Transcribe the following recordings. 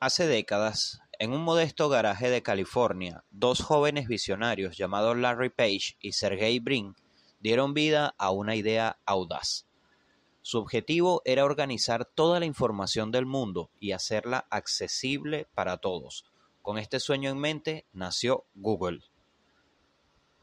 Hace décadas, en un modesto garaje de California, dos jóvenes visionarios llamados Larry Page y Sergey Brin dieron vida a una idea audaz. Su objetivo era organizar toda la información del mundo y hacerla accesible para todos. Con este sueño en mente nació Google.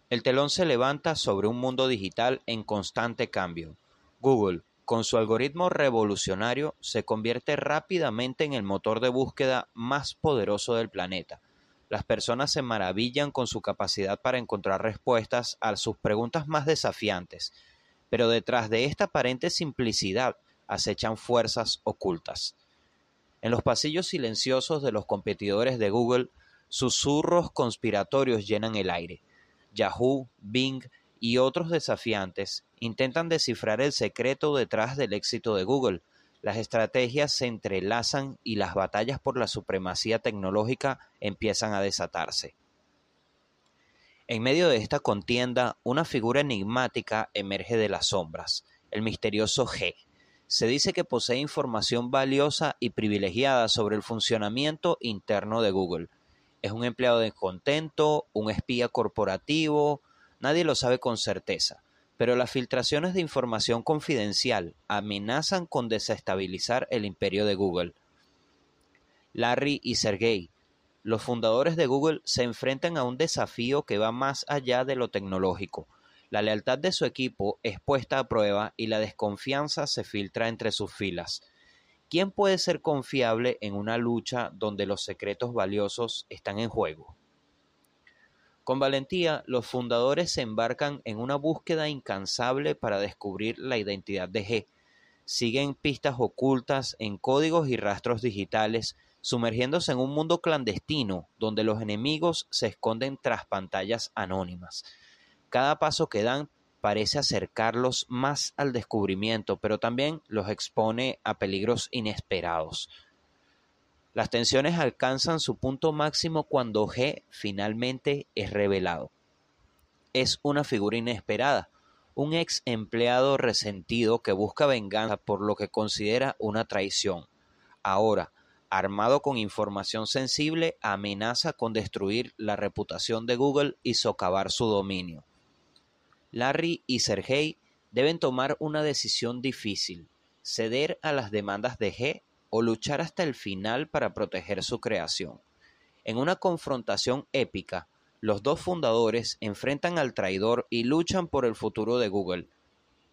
El telón se levanta sobre un mundo digital en constante cambio. Google, con su algoritmo revolucionario, se convierte rápidamente en el motor de búsqueda más poderoso del planeta. Las personas se maravillan con su capacidad para encontrar respuestas a sus preguntas más desafiantes, pero detrás de esta aparente simplicidad acechan fuerzas ocultas. En los pasillos silenciosos de los competidores de Google, susurros conspiratorios llenan el aire. Yahoo, Bing y otros desafiantes intentan descifrar el secreto detrás del éxito de Google. Las estrategias se entrelazan y las batallas por la supremacía tecnológica empiezan a desatarse. En medio de esta contienda, una figura enigmática emerge de las sombras, el misterioso G. Se dice que posee información valiosa y privilegiada sobre el funcionamiento interno de Google. Es un empleado descontento, un espía corporativo, nadie lo sabe con certeza, pero las filtraciones de información confidencial amenazan con desestabilizar el imperio de Google. Larry y Sergey, los fundadores de Google se enfrentan a un desafío que va más allá de lo tecnológico. La lealtad de su equipo es puesta a prueba y la desconfianza se filtra entre sus filas. ¿Quién puede ser confiable en una lucha donde los secretos valiosos están en juego? Con valentía, los fundadores se embarcan en una búsqueda incansable para descubrir la identidad de G. Siguen pistas ocultas en códigos y rastros digitales, sumergiéndose en un mundo clandestino donde los enemigos se esconden tras pantallas anónimas. Cada paso que dan parece acercarlos más al descubrimiento, pero también los expone a peligros inesperados. Las tensiones alcanzan su punto máximo cuando G finalmente es revelado. Es una figura inesperada, un ex empleado resentido que busca venganza por lo que considera una traición. Ahora, armado con información sensible, amenaza con destruir la reputación de Google y socavar su dominio. Larry y Sergey deben tomar una decisión difícil, ceder a las demandas de G o luchar hasta el final para proteger su creación. En una confrontación épica, los dos fundadores enfrentan al traidor y luchan por el futuro de Google.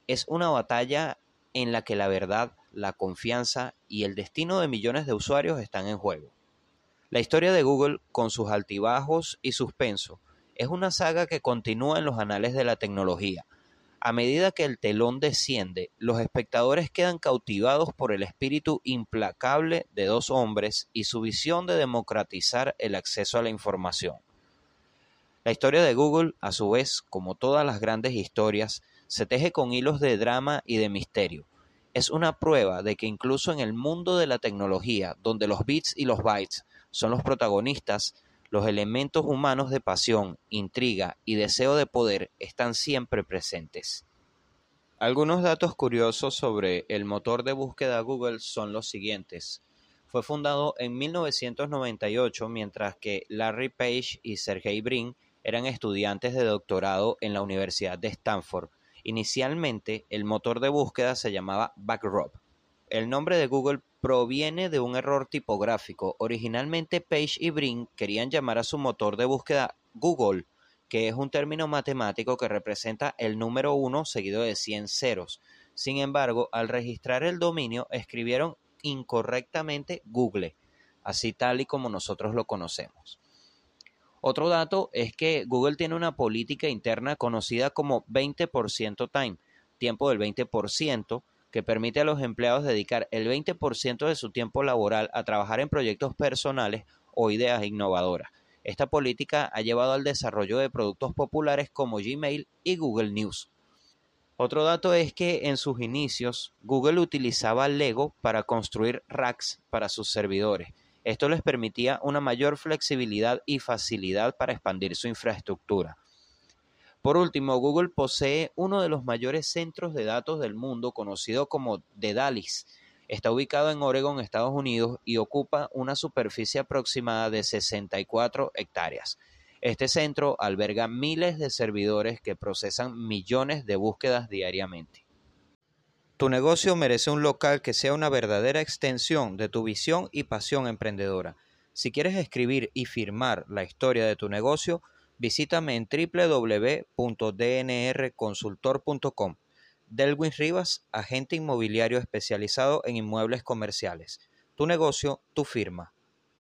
Es una batalla en la que la verdad la confianza y el destino de millones de usuarios están en juego. La historia de Google, con sus altibajos y suspenso, es una saga que continúa en los anales de la tecnología. A medida que el telón desciende, los espectadores quedan cautivados por el espíritu implacable de dos hombres y su visión de democratizar el acceso a la información. La historia de Google, a su vez, como todas las grandes historias, se teje con hilos de drama y de misterio, es una prueba de que incluso en el mundo de la tecnología, donde los bits y los bytes son los protagonistas, los elementos humanos de pasión, intriga y deseo de poder están siempre presentes. Algunos datos curiosos sobre el motor de búsqueda Google son los siguientes. Fue fundado en 1998 mientras que Larry Page y Sergey Brin eran estudiantes de doctorado en la Universidad de Stanford Inicialmente, el motor de búsqueda se llamaba Backrub. El nombre de Google proviene de un error tipográfico. Originalmente Page y Brin querían llamar a su motor de búsqueda Google, que es un término matemático que representa el número 1 seguido de 100 ceros. Sin embargo, al registrar el dominio escribieron incorrectamente Google, así tal y como nosotros lo conocemos. Otro dato es que Google tiene una política interna conocida como 20% time, tiempo del 20%, que permite a los empleados dedicar el 20% de su tiempo laboral a trabajar en proyectos personales o ideas innovadoras. Esta política ha llevado al desarrollo de productos populares como Gmail y Google News. Otro dato es que en sus inicios Google utilizaba Lego para construir racks para sus servidores esto les permitía una mayor flexibilidad y facilidad para expandir su infraestructura. Por último, Google posee uno de los mayores centros de datos del mundo conocido como Daedalus. Está ubicado en Oregon, Estados Unidos, y ocupa una superficie aproximada de 64 hectáreas. Este centro alberga miles de servidores que procesan millones de búsquedas diariamente. Tu negocio merece un local que sea una verdadera extensión de tu visión y pasión emprendedora. Si quieres escribir y firmar la historia de tu negocio, visítame en www.dnrconsultor.com. Delwin Rivas, agente inmobiliario especializado en inmuebles comerciales. Tu negocio, tu firma.